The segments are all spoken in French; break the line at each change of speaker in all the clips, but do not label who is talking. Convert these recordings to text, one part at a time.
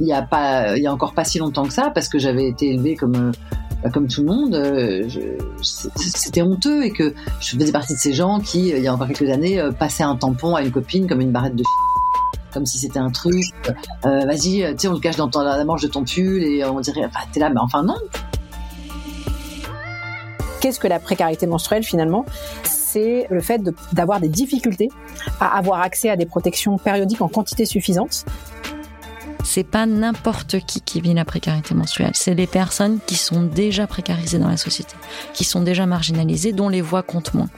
Il y a pas, il y a encore pas si longtemps que ça, parce que j'avais été élevée comme euh, bah, comme tout le monde, euh, c'était honteux et que je faisais partie de ces gens qui, il y a encore quelques années, euh, passaient un tampon à une copine comme une barrette de comme si c'était un truc. Euh, Vas-y, tu sais, on le cache dans la manche de ton pull et on dirait, t'es là, mais enfin non.
Qu'est-ce que la précarité menstruelle finalement? C'est le fait d'avoir des difficultés à avoir accès à des protections périodiques en quantité suffisante
c'est pas n'importe qui qui vit la précarité menstruelle. C'est les personnes qui sont déjà précarisées dans la société, qui sont déjà marginalisées, dont les voix comptent moins.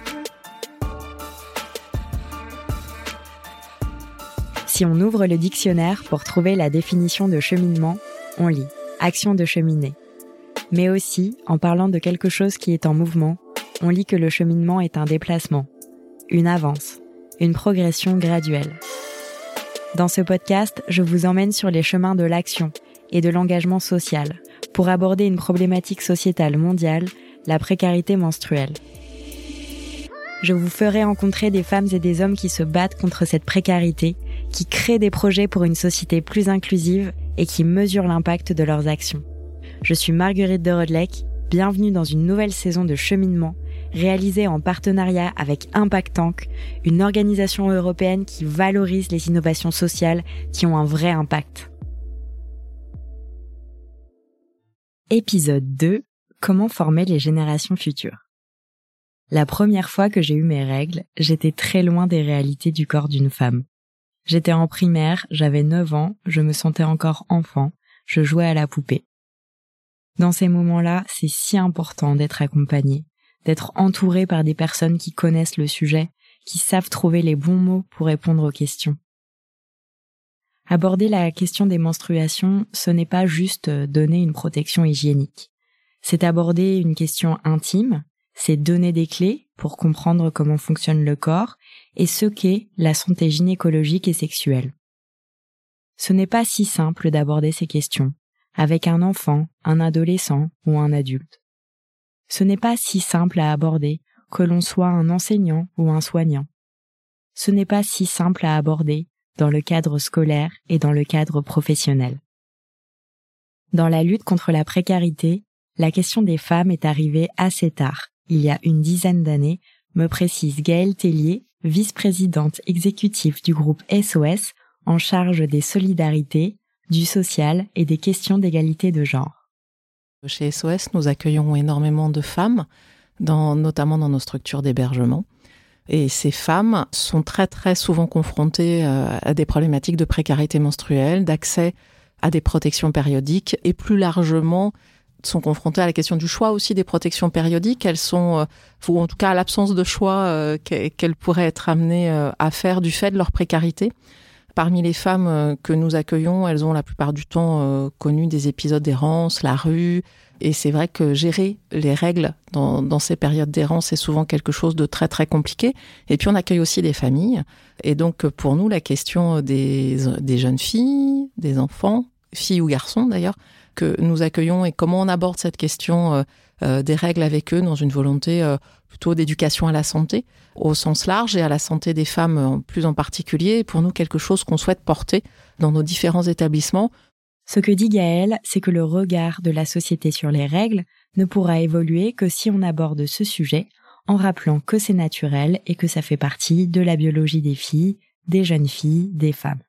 Si on ouvre le dictionnaire pour trouver la définition de cheminement, on lit action de cheminer. Mais aussi, en parlant de quelque chose qui est en mouvement, on lit que le cheminement est un déplacement, une avance, une progression graduelle. Dans ce podcast, je vous emmène sur les chemins de l'action et de l'engagement social pour aborder une problématique sociétale mondiale, la précarité menstruelle. Je vous ferai rencontrer des femmes et des hommes qui se battent contre cette précarité, qui créent des projets pour une société plus inclusive et qui mesurent l'impact de leurs actions. Je suis Marguerite de Rodelec, bienvenue dans une nouvelle saison de cheminement réalisé en partenariat avec Impact Tank, une organisation européenne qui valorise les innovations sociales qui ont un vrai impact. Épisode 2. Comment former les générations futures. La première fois que j'ai eu mes règles, j'étais très loin des réalités du corps d'une femme. J'étais en primaire, j'avais 9 ans, je me sentais encore enfant, je jouais à la poupée. Dans ces moments-là, c'est si important d'être accompagné, d'être entouré par des personnes qui connaissent le sujet, qui savent trouver les bons mots pour répondre aux questions. Aborder la question des menstruations, ce n'est pas juste donner une protection hygiénique. C'est aborder une question intime, c'est donner des clés pour comprendre comment fonctionne le corps et ce qu'est la santé gynécologique et sexuelle. Ce n'est pas si simple d'aborder ces questions avec un enfant, un adolescent ou un adulte ce n'est pas si simple à aborder, que l'on soit un enseignant ou un soignant. Ce n'est pas si simple à aborder dans le cadre scolaire et dans le cadre professionnel. Dans la lutte contre la précarité, la question des femmes est arrivée assez tard, il y a une dizaine d'années, me précise Gaëlle Tellier, vice-présidente exécutive du groupe SOS en charge des solidarités, du social et des questions d'égalité de genre.
Chez SOS, nous accueillons énormément de femmes, dans, notamment dans nos structures d'hébergement. Et ces femmes sont très très souvent confrontées euh, à des problématiques de précarité menstruelle, d'accès à des protections périodiques et plus largement sont confrontées à la question du choix aussi des protections périodiques. Elles sont, euh, ou en tout cas à l'absence de choix euh, qu'elles pourraient être amenées à faire du fait de leur précarité. Parmi les femmes euh, que nous accueillons, elles ont la plupart du temps euh, connu des épisodes d'errance, la rue. Et c'est vrai que gérer les règles dans, ces périodes d'errance, c'est souvent quelque chose de très très compliqué. Et puis on accueille aussi des familles. Et donc pour nous, la question des, des jeunes filles, des enfants, filles ou garçons d'ailleurs, nous accueillons et comment on aborde cette question euh, des règles avec eux dans une volonté plutôt d'éducation à la santé au sens large et à la santé des femmes plus en particulier, pour nous quelque chose qu'on souhaite porter dans nos différents établissements.
Ce que dit Gaëlle, c'est que le regard de la société sur les règles ne pourra évoluer que si on aborde ce sujet en rappelant que c'est naturel et que ça fait partie de la biologie des filles, des jeunes filles, des femmes.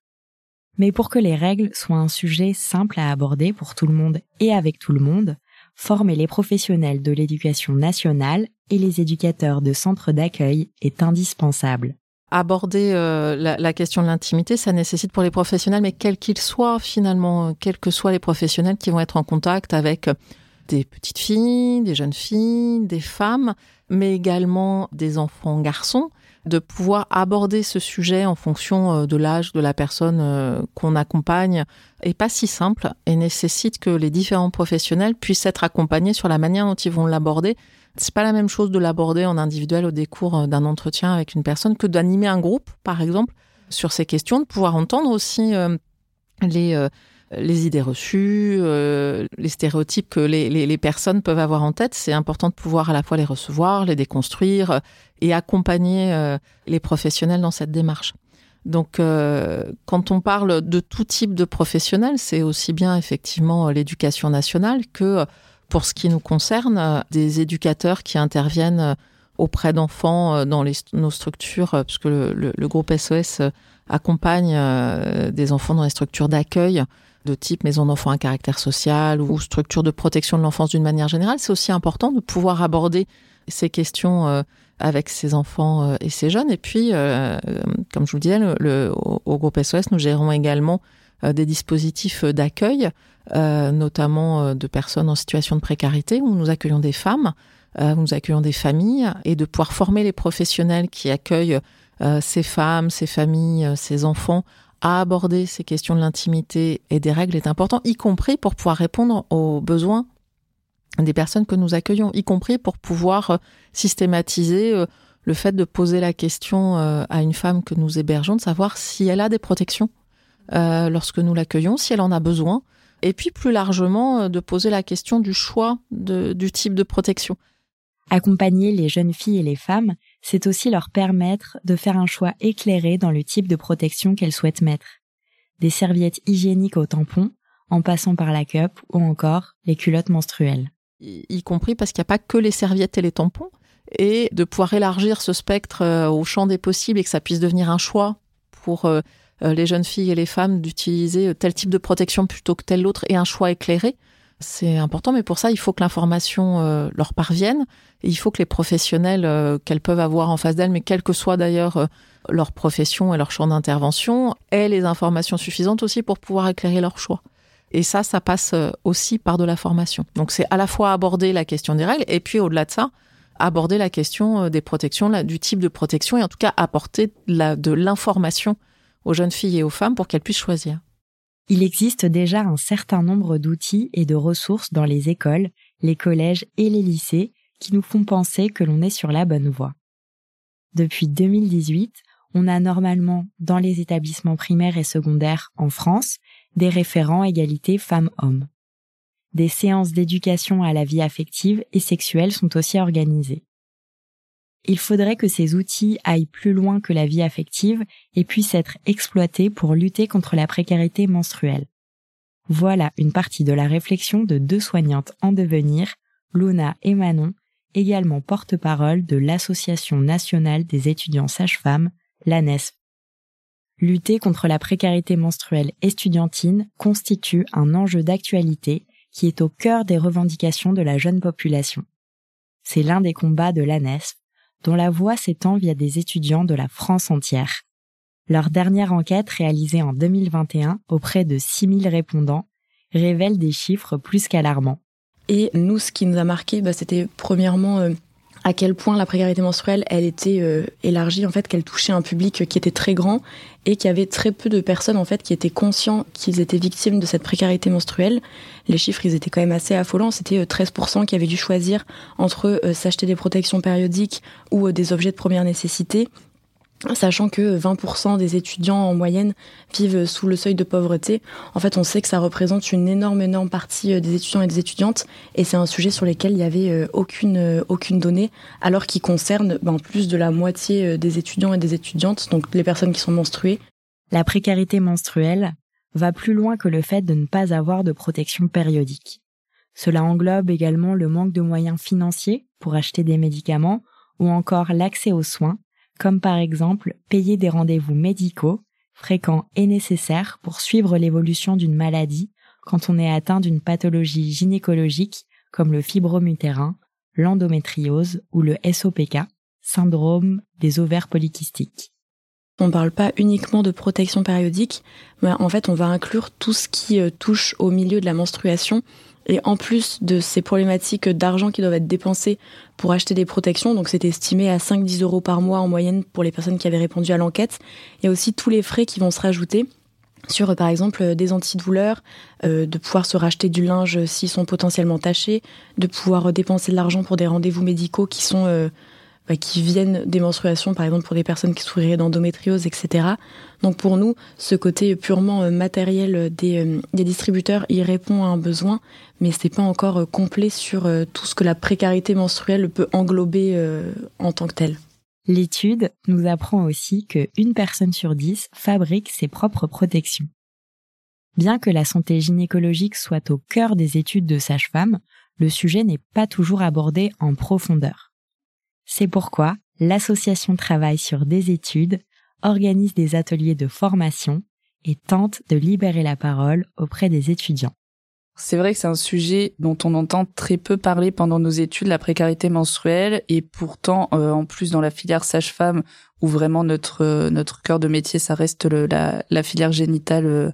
Mais pour que les règles soient un sujet simple à aborder pour tout le monde et avec tout le monde, former les professionnels de l'éducation nationale et les éducateurs de centres d'accueil est indispensable.
Aborder euh, la, question de l'intimité, ça nécessite pour les professionnels, mais quels qu'ils soient finalement, quels que soient les professionnels qui vont être en contact avec des petites filles, des jeunes filles, des femmes, mais également des enfants garçons, de pouvoir aborder ce sujet en fonction euh, de l'âge de la personne euh, qu'on accompagne est pas si simple et nécessite que les différents professionnels puissent être accompagnés sur la manière dont ils vont l'aborder. C'est pas la même chose de l'aborder en individuel au décours euh, d'un entretien avec une personne que d'animer un groupe, par exemple, sur ces questions, de pouvoir entendre aussi les les idées reçues, euh, les stéréotypes que les, les, les, personnes peuvent avoir en tête. C'est important de pouvoir à la fois les recevoir, les déconstruire euh, et accompagner euh, les professionnels dans cette démarche. Donc, euh, quand on parle de tout type de professionnels, c'est aussi bien effectivement l'éducation nationale que, pour ce qui nous concerne, des éducateurs qui interviennent auprès d'enfants dans les, nos structures, puisque le, le, le groupe SOS accompagne des enfants dans les structures d'accueil de type maison d'enfants à caractère social ou structure de protection de l'enfance d'une manière générale, c'est aussi important de pouvoir aborder ces questions euh, avec ces enfants euh, et ces jeunes. Et puis, euh, comme je vous le disais, au, groupe SOS, nous gérons également des dispositifs d'accueil, notamment de personnes en situation de précarité, où nous accueillons des femmes, où nous accueillons des familles, et de pouvoir former les professionnels qui accueillent ces femmes, ces familles, ces enfants à aborder ces questions de l'intimité et des règles est important, y compris pour pouvoir répondre aux besoins des personnes que nous accueillons, y compris pour pouvoir euh, systématiser euh, le fait de poser la question euh, à une femme que nous hébergeons, de savoir si elle a des protections lorsque nous l'accueillons, si elle en a besoin, et puis plus largement de poser la question du choix du type de protection.
Accompagner les jeunes filles et les femmes, c'est aussi leur permettre de faire un choix éclairé dans le type de protection qu'elles souhaitent mettre. Des serviettes hygiéniques au tampon, en passant par la cup ou encore les culottes menstruelles.
Y compris parce qu'il n'y a pas que les serviettes et les tampons, et de pouvoir élargir ce spectre euh, au champ des possibles et que ça puisse devenir un choix pour euh, euh, les jeunes filles et les femmes d'utiliser tel type de protection plutôt que tel autre et un choix éclairé c'est important, mais pour ça, il faut que l'information euh, leur parvienne. Et il faut que les professionnels euh, qu'elles peuvent avoir en face d'elles, mais quelle que soit d'ailleurs euh, leur profession et leur champ d'intervention, aient les informations suffisantes aussi pour pouvoir éclairer leur choix. Et ça, ça passe aussi par de la formation. Donc c'est à la fois aborder la question des règles et puis au-delà de ça, aborder la question des protections, du type de protection et en tout cas apporter de l'information aux jeunes filles et aux femmes pour qu'elles puissent choisir.
Il existe déjà un certain nombre d'outils et de ressources dans les écoles, les collèges et les lycées qui nous font penser que l'on est sur la bonne voie. Depuis 2018, on a normalement dans les établissements primaires et secondaires en France des référents égalité femmes-hommes. Des séances d'éducation à la vie affective et sexuelle sont aussi organisées. Il faudrait que ces outils aillent plus loin que la vie affective et puissent être exploités pour lutter contre la précarité menstruelle. Voilà une partie de la réflexion de deux soignantes en devenir, Luna et Manon, également porte-parole de l'Association nationale des étudiants sages-femmes, l'ANESF. Lutter contre la précarité menstruelle estudiantine constitue un enjeu d'actualité qui est au cœur des revendications de la jeune population. C'est l'un des combats de l'ANESF dont la voix s'étend via des étudiants de la France entière. Leur dernière enquête réalisée en 2021 auprès de 6000 répondants révèle des chiffres plus qu'alarmants.
Et nous, ce qui nous a marqué, bah, c'était premièrement euh, à quel point la précarité menstruelle, elle était euh, élargie, en fait, qu'elle touchait un public qui était très grand et qu'il y avait très peu de personnes, en fait, qui étaient conscients qu'ils étaient victimes de cette précarité menstruelle. Les chiffres, ils étaient quand même assez affolants. C'était 13% euh, qui avaient dû choisir entre euh, s'acheter des protections périodiques ou des objets de première nécessité sachant que 20% des étudiants en moyenne vivent sous le seuil de pauvreté. En fait, on sait que ça représente une énorme, énorme partie euh, des étudiants et des étudiantes, et c'est un sujet sur lequel il n'y avait euh, aucune, euh, aucune donnée, alors qu'il concerne ben, plus de la moitié des étudiants et des étudiantes, donc les personnes qui sont menstruées.
La précarité menstruelle va plus loin que le fait de ne pas avoir de protection périodique. Cela englobe également le manque de moyens financiers pour acheter des médicaments ou encore l'accès aux soins comme par exemple payer des rendez-vous médicaux fréquents et nécessaires pour suivre l'évolution d'une maladie quand on est atteint d'une pathologie gynécologique comme le fibromutérin, l'endométriose ou le SOPK, syndrome des ovaires polykystiques.
On ne parle pas uniquement de protection périodique, mais en fait on va inclure tout ce qui euh, touche au milieu de la menstruation et en plus de ces problématiques d'argent qui doivent être dépensés pour acheter des protections, donc c'est estimé à 5-10 euros par mois en moyenne pour les personnes qui avaient répondu à l'enquête, il y a aussi tous les frais qui vont se rajouter sur par exemple des antidouleurs, euh, de pouvoir se racheter du linge s'ils sont potentiellement tachés, de pouvoir dépenser de l'argent pour des rendez-vous médicaux qui sont euh, qui viennent des menstruations, par exemple pour des personnes qui souffriraient d'endométriose, etc. Donc pour nous, ce côté purement euh, matériel des, des, distributeurs, il répond à un besoin, mais c'est pas encore complet sur tout ce que la précarité menstruelle peut englober en tant que telle.
L'étude nous apprend aussi que une personne sur dix fabrique ses propres protections. Bien que la santé gynécologique soit au cœur des études de sage-femme, le sujet n'est pas toujours abordé en profondeur. C'est pourquoi l'association travaille sur des études, organise des ateliers de formation et tente de libérer la parole auprès des étudiants.
C'est vrai que c'est un sujet dont on entend très peu parler pendant nos études, la précarité menstruelle, et pourtant, euh, en plus dans la filière sage-femme, où vraiment notre euh, cœur de métier, ça reste la, la, filière génitale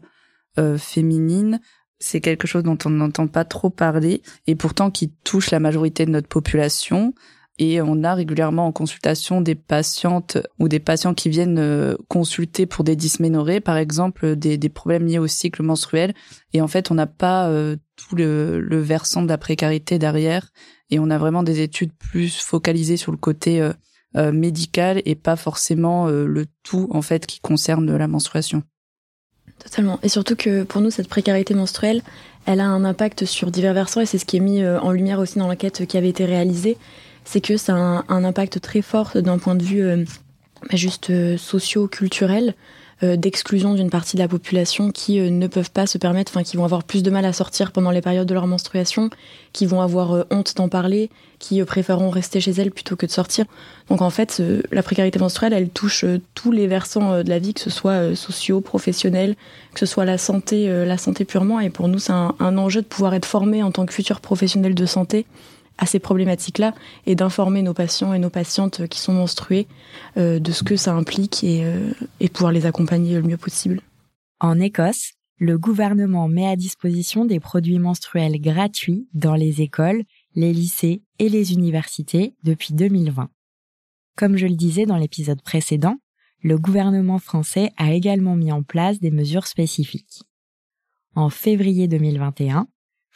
euh, féminine, c'est quelque chose dont on n'entend pas trop parler, et pourtant qui touche la majorité de notre population. Et on a régulièrement en consultation des patientes ou des patients qui viennent euh, consulter pour des dysménorrhées, par exemple, des, problèmes liés au cycle menstruel. Et en fait, on n'a pas euh, tout le, le, versant de la précarité derrière. Et on a vraiment des études plus focalisées sur le côté euh, médical et pas forcément le tout, en fait, qui concerne la menstruation.
Totalement. Et surtout que pour nous, cette précarité menstruelle, elle a un impact sur divers versants et c'est ce qui est mis en lumière aussi dans l'enquête qui avait été réalisée c'est que ça a un, impact très fort d'un point de vue euh, bah, juste euh, socio-culturel euh, d'exclusion d'une partie de la population qui ne peuvent pas se permettre, enfin qui vont avoir plus de mal à sortir pendant les périodes de leur menstruation, qui vont avoir honte d'en parler, qui préféreront rester chez elles plutôt que de sortir. Donc en fait, la précarité menstruelle, elle touche tous les versants de la vie, que ce soit socio, professionnel, que ce soit la santé, la santé purement. Et pour nous, c'est un, un enjeu de pouvoir être formé en tant que futur professionnel de santé à ces problématiques-là et d'informer nos patients et nos patientes qui sont menstruées euh, de ce que ça implique et, euh, et pouvoir les accompagner le mieux possible.
En Écosse, le gouvernement met à disposition des produits menstruels gratuits dans les écoles, les lycées et les universités depuis 2020. Comme je le disais dans l'épisode précédent, le gouvernement français a également mis en place des mesures spécifiques. En février 2021,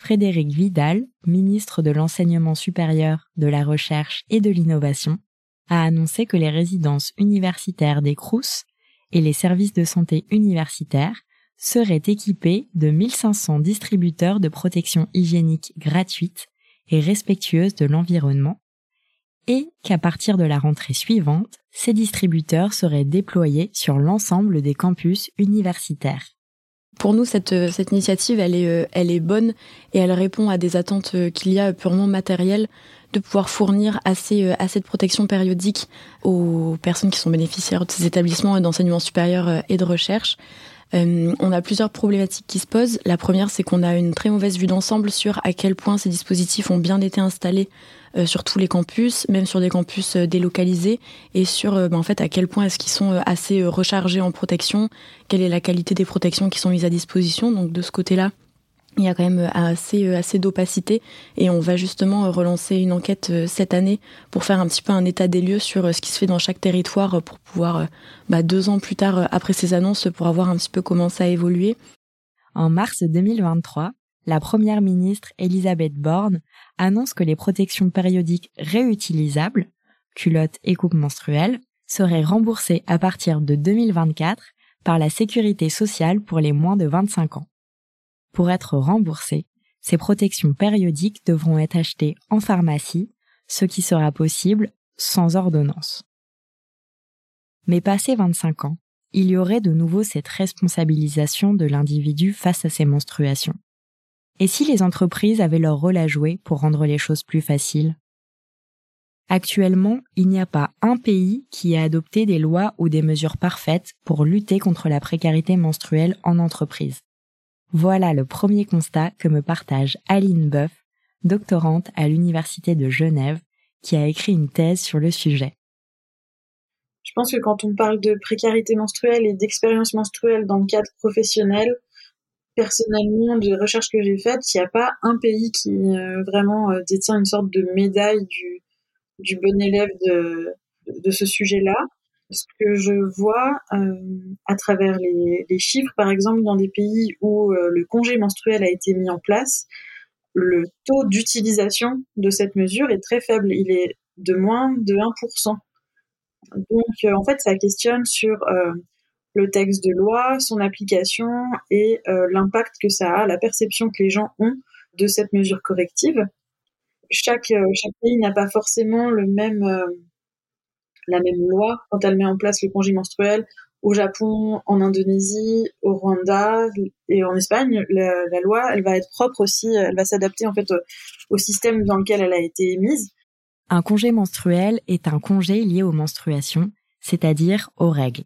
Frédéric Vidal, ministre de l'Enseignement supérieur, de la Recherche et de l'Innovation, a annoncé que les résidences universitaires des CRUS et les services de santé universitaires seraient équipés de 1500 distributeurs de protection hygiénique gratuite et respectueuse de l'environnement, et qu'à partir de la rentrée suivante, ces distributeurs seraient déployés sur l'ensemble des campus universitaires.
Pour nous, cette, euh, cette initiative, elle est, euh, elle bonne et elle répond à des attentes euh, qu'il y a purement matérielles de pouvoir fournir assez, assez de protection périodique aux personnes qui sont bénéficiaires de ces établissements d'enseignement supérieur et de recherche. on a plusieurs problématiques qui se posent. La première, c'est qu'on a une très mauvaise vue d'ensemble sur à quel point ces dispositifs ont bien été installés sur tous les campus, même sur des campus euh, délocalisés, et sur euh, ben, en fait à quel point est-ce qu'ils sont assez rechargés en protection, quelle est la qualité des protections qui sont mises à disposition. Donc de ce côté-là, il y a quand même assez assez d'opacité et on va justement relancer une enquête cette année pour faire un petit peu un état des lieux sur ce qui se fait dans chaque territoire pour pouvoir bah, deux ans plus tard après ces annonces pour avoir un petit peu comment ça a évolué.
En mars 2023, la première ministre Elisabeth Borne annonce que les protections périodiques réutilisables, culottes et coupes menstruelles, seraient remboursées à partir de 2024 par la sécurité sociale pour les moins de 25 ans. Pour être remboursées, ces protections périodiques devront être achetées en pharmacie, ce qui sera possible sans ordonnance. Mais passé 25 ans, il y aurait de nouveau cette responsabilisation de l'individu face à ses menstruations. Et si les entreprises avaient leur rôle à jouer pour rendre les choses plus faciles? Actuellement, il n'y a pas un pays qui ait adopté des lois ou des mesures parfaites pour lutter contre la précarité menstruelle en entreprise. Voilà le premier constat que me partage Aline Boeuf, doctorante à l'Université de Genève, qui a écrit une thèse sur le sujet.
Je pense que quand on parle de précarité menstruelle et d'expérience menstruelle dans le cadre professionnel, personnellement, de recherches que j'ai faites, il n'y a pas un pays qui euh, vraiment euh, détient une sorte de médaille du, du bon élève de, de ce sujet-là. Ce que je vois euh, à travers les, les, chiffres, par exemple, dans des pays où le congé menstruel a été mis en place, le taux d'utilisation de cette mesure est très faible. Il est de moins de 1%. Donc, en fait, ça questionne sur le texte de loi, son application et euh, l'impact que ça a, la perception que les gens ont de cette mesure corrective. Chaque, chaque pays n'a pas forcément le même, la même loi quand elle met en place le congé menstruel. Au Japon, en Indonésie, au Rwanda et en Espagne, la, la loi, elle va être propre aussi, elle va s'adapter en fait au, au système dans lequel elle a été émise.
Un congé menstruel est un congé lié aux menstruations, c'est-à-dire aux règles.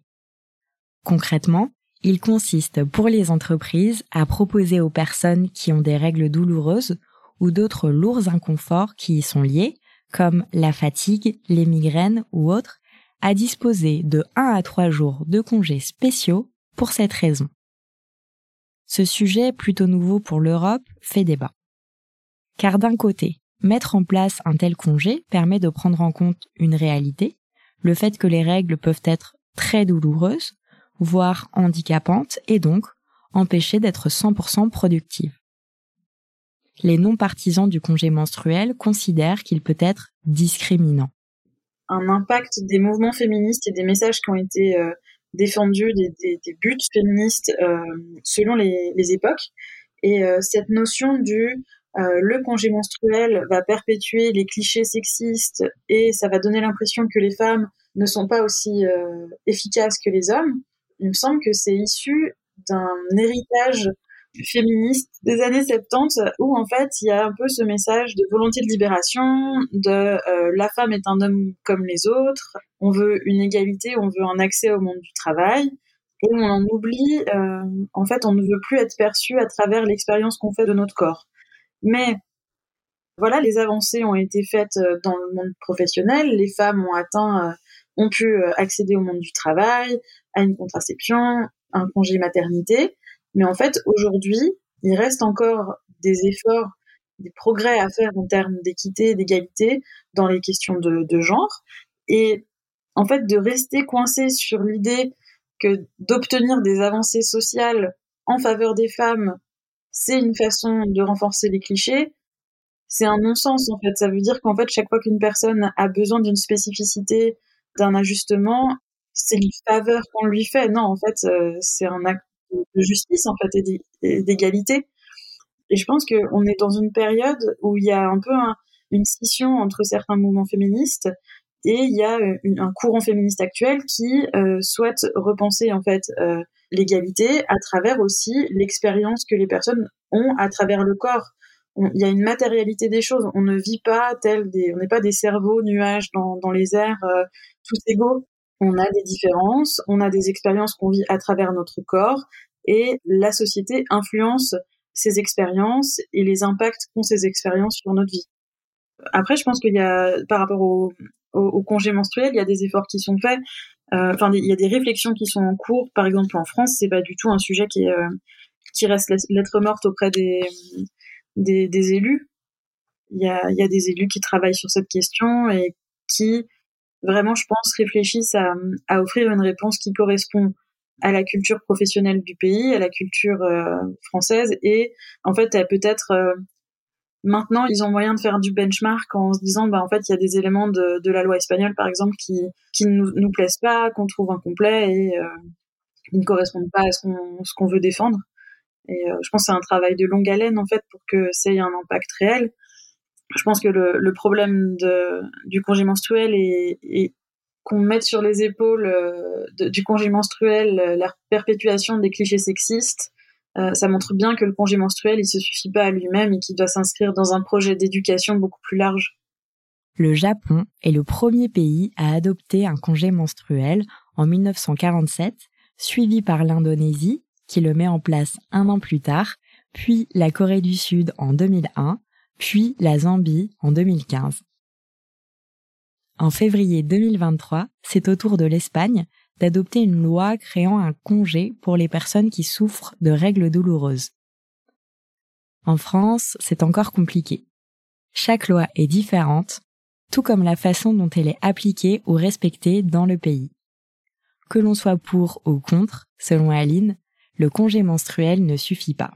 Concrètement, il consiste pour les entreprises à proposer aux personnes qui ont des règles douloureuses ou d'autres lourds inconforts qui y sont liés, comme la fatigue, les migraines ou autres, à disposer de 1 à 3 jours de congés spéciaux pour cette raison. Ce sujet plutôt nouveau pour l'Europe fait débat. Car d'un côté, Mettre en place un tel congé permet de prendre en compte une réalité, le fait que les règles peuvent être très douloureuses, voire handicapantes, et donc empêcher d'être 100% productive. Les non-partisans du congé menstruel considèrent qu'il peut être discriminant.
Un impact des mouvements féministes et des messages qui ont été euh, défendus, des, buts féministes euh, selon les, époques. Et euh, cette notion du le congé menstruel va perpétuer les clichés sexistes et ça va donner l'impression que les femmes ne sont pas aussi efficaces que les hommes. Il me semble que c'est issu d'un héritage féministe des années 70 où en fait il y a un peu ce message de volonté de libération, de euh, la femme est un homme comme les autres, on veut une égalité, on veut un accès au monde du travail et on en oublie, en fait on ne veut plus être perçu à travers l'expérience qu'on fait de notre corps. Mais voilà, les avancées ont été faites euh, dans le monde professionnel. Les femmes ont atteint, euh, ont pu euh, accéder au monde du travail, à une contraception, un congé maternité. Mais en fait, aujourd'hui, il reste encore des efforts, des progrès à faire en termes d'équité, d'égalité dans les questions de, de genre. Et en fait, de rester coincé sur l'idée que d'obtenir des avancées sociales en faveur des femmes c'est une façon de renforcer les clichés. C'est un non-sens en fait. Ça veut dire qu'en fait, chaque fois qu'une personne a besoin d'une spécificité, d'un ajustement, c'est une faveur qu'on lui fait. Non, en fait, euh, c'est un acte de justice en fait et d'égalité. Et je pense qu'on est dans une période où il y a un peu une scission entre certains mouvements féministes et il y a euh, un courant féministe actuel qui euh, souhaite repenser en fait l'égalité à travers aussi l'expérience que les personnes ont à travers le corps. Il y a une matérialité des choses. On ne vit pas tel des, on n'est pas des cerveaux nuages dans, dans les airs tous égaux. On a des différences, on a des expériences qu'on vit à travers notre corps et la société influence ces expériences et les impacts qu'ont ces expériences sur notre vie. Après, je pense qu'il y a, par rapport au, au, congé menstruel, il y a des efforts qui sont faits. Euh, enfin, il y a des réflexions qui sont en cours. Par exemple, en France, c'est pas du tout un sujet qui euh, qui reste lettre morte auprès des, des, des élus. Il y a, il y a des élus qui travaillent sur cette question et qui vraiment, je pense, réfléchissent à, à offrir une réponse qui correspond à la culture professionnelle du pays, à la culture euh, française et en fait, peut-être Maintenant, ils ont moyen de faire du benchmark en se disant, bah, en fait, il y a des éléments de, de la loi espagnole, par exemple, qui, qui ne nous, nous plaisent pas, qu'on trouve incomplets et euh, qui ne correspondent pas à ce qu'on, ce qu'on veut défendre. Et euh, je pense que c'est un travail de longue haleine, en fait, pour que ça ait un impact réel. Je pense que le, problème du congé menstruel est qu'on mette sur les épaules euh, du congé menstruel la perpétuation des clichés sexistes euh, ça montre bien que le congé menstruel, il se suffit pas à lui-même et qu'il doit s'inscrire dans un projet d'éducation beaucoup plus large.
Le Japon est le premier pays à adopter un congé menstruel en 1947, suivi par l'Indonésie, qui le met en place un an plus tard, puis la Corée du Sud en 2001, puis la Zambie en 2015. En février 2023, c'est au tour de l'Espagne d'adopter une loi créant un congé pour les personnes qui souffrent de règles douloureuses. En France, c'est encore compliqué. Chaque loi est différente, tout comme la façon dont elle est appliquée ou respectée dans le pays. Que l'on soit pour ou contre, selon Aline, le congé menstruel ne suffit pas.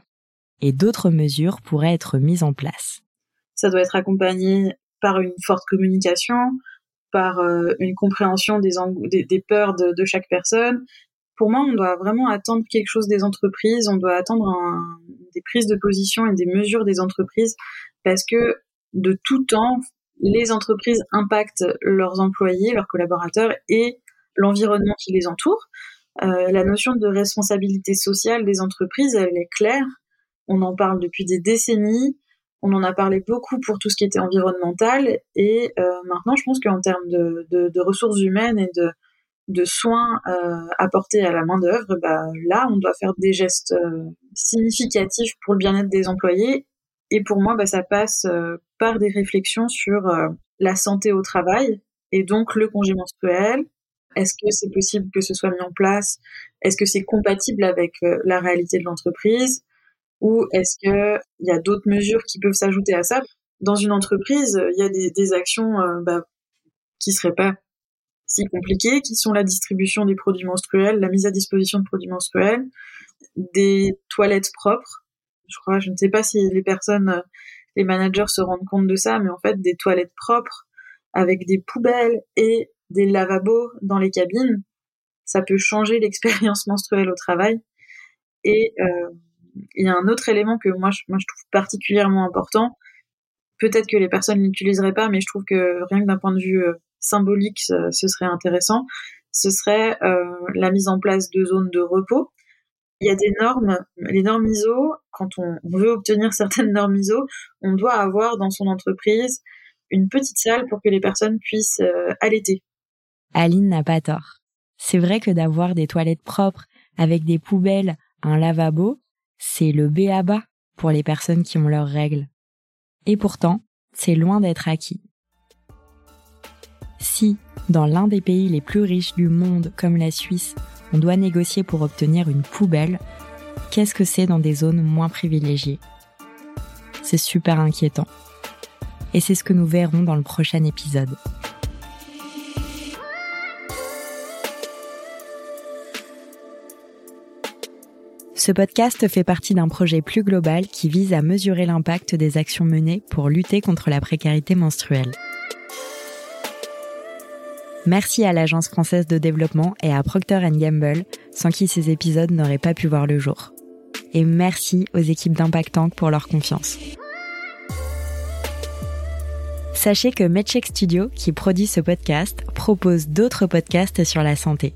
Et d'autres mesures pourraient être mises en place.
Ça doit être accompagné par une forte communication, par euh, une compréhension des, peurs de, chaque personne. Pour moi, on doit vraiment attendre quelque chose des entreprises, on doit attendre des prises de position et des mesures des entreprises parce que de tout temps, les entreprises impactent leurs employés, leurs collaborateurs et l'environnement qui les entoure. Euh, la notion de responsabilité sociale des entreprises, elle est claire. On en parle depuis des décennies. On en a parlé beaucoup pour tout ce qui était environnemental. Et euh, maintenant, je pense qu'en termes de, ressources humaines et de, soins euh, apportés à la main d'œuvre, bah, là, on doit faire des gestes significatifs pour le bien-être des employés. Et pour moi, bah, ça passe par des réflexions sur la santé au travail et donc le congé menstruel, est-ce que c'est possible que ce soit mis en place? Est-ce que c'est compatible avec euh, la réalité de l'entreprise? Ou est-ce qu'il y a d'autres mesures qui peuvent s'ajouter à ça? Dans une entreprise, il y a des, actions euh, bah, qui seraient pas si compliquées, qui sont la distribution des produits menstruels, la mise à disposition de produits menstruels, des toilettes propres. Je crois, je ne sais pas si les personnes, les managers se rendent compte de ça, mais en fait, des toilettes propres avec des poubelles et des lavabos dans les cabines, ça peut changer l'expérience menstruelle au travail. Et euh, il y a un autre élément que moi je, trouve particulièrement important. Peut-être que les personnes l'utiliseraient pas, mais je trouve que rien que d'un point de vue euh, symbolique, ce, serait intéressant. Ce serait euh, la mise en place de zones de repos. Il y a des normes, les normes ISO. Quand on veut obtenir certaines normes ISO, on doit avoir dans son entreprise une petite salle pour que les personnes puissent allaiter.
Aline n'a pas tort. C'est vrai que d'avoir des toilettes propres avec des poubelles, un lavabo, c'est le B pour les personnes qui ont leurs règles. Et pourtant, c'est loin d'être acquis. Si, dans l'un des pays les plus riches du monde comme la Suisse, on doit négocier pour obtenir une poubelle, qu'est-ce que c'est dans des zones moins privilégiées? C'est super inquiétant. Et c'est ce que nous verrons dans le prochain épisode. Ce podcast fait partie d'un projet plus global qui vise à mesurer l'impact des actions menées pour lutter contre la précarité menstruelle. Merci à l'Agence française de développement et à Procter Gamble, sans qui ces épisodes n'auraient pas pu voir le jour. Et merci aux équipes d'Impact Tank pour leur confiance. Sachez que MedCheck Studio, qui produit ce podcast, propose d'autres podcasts sur la santé.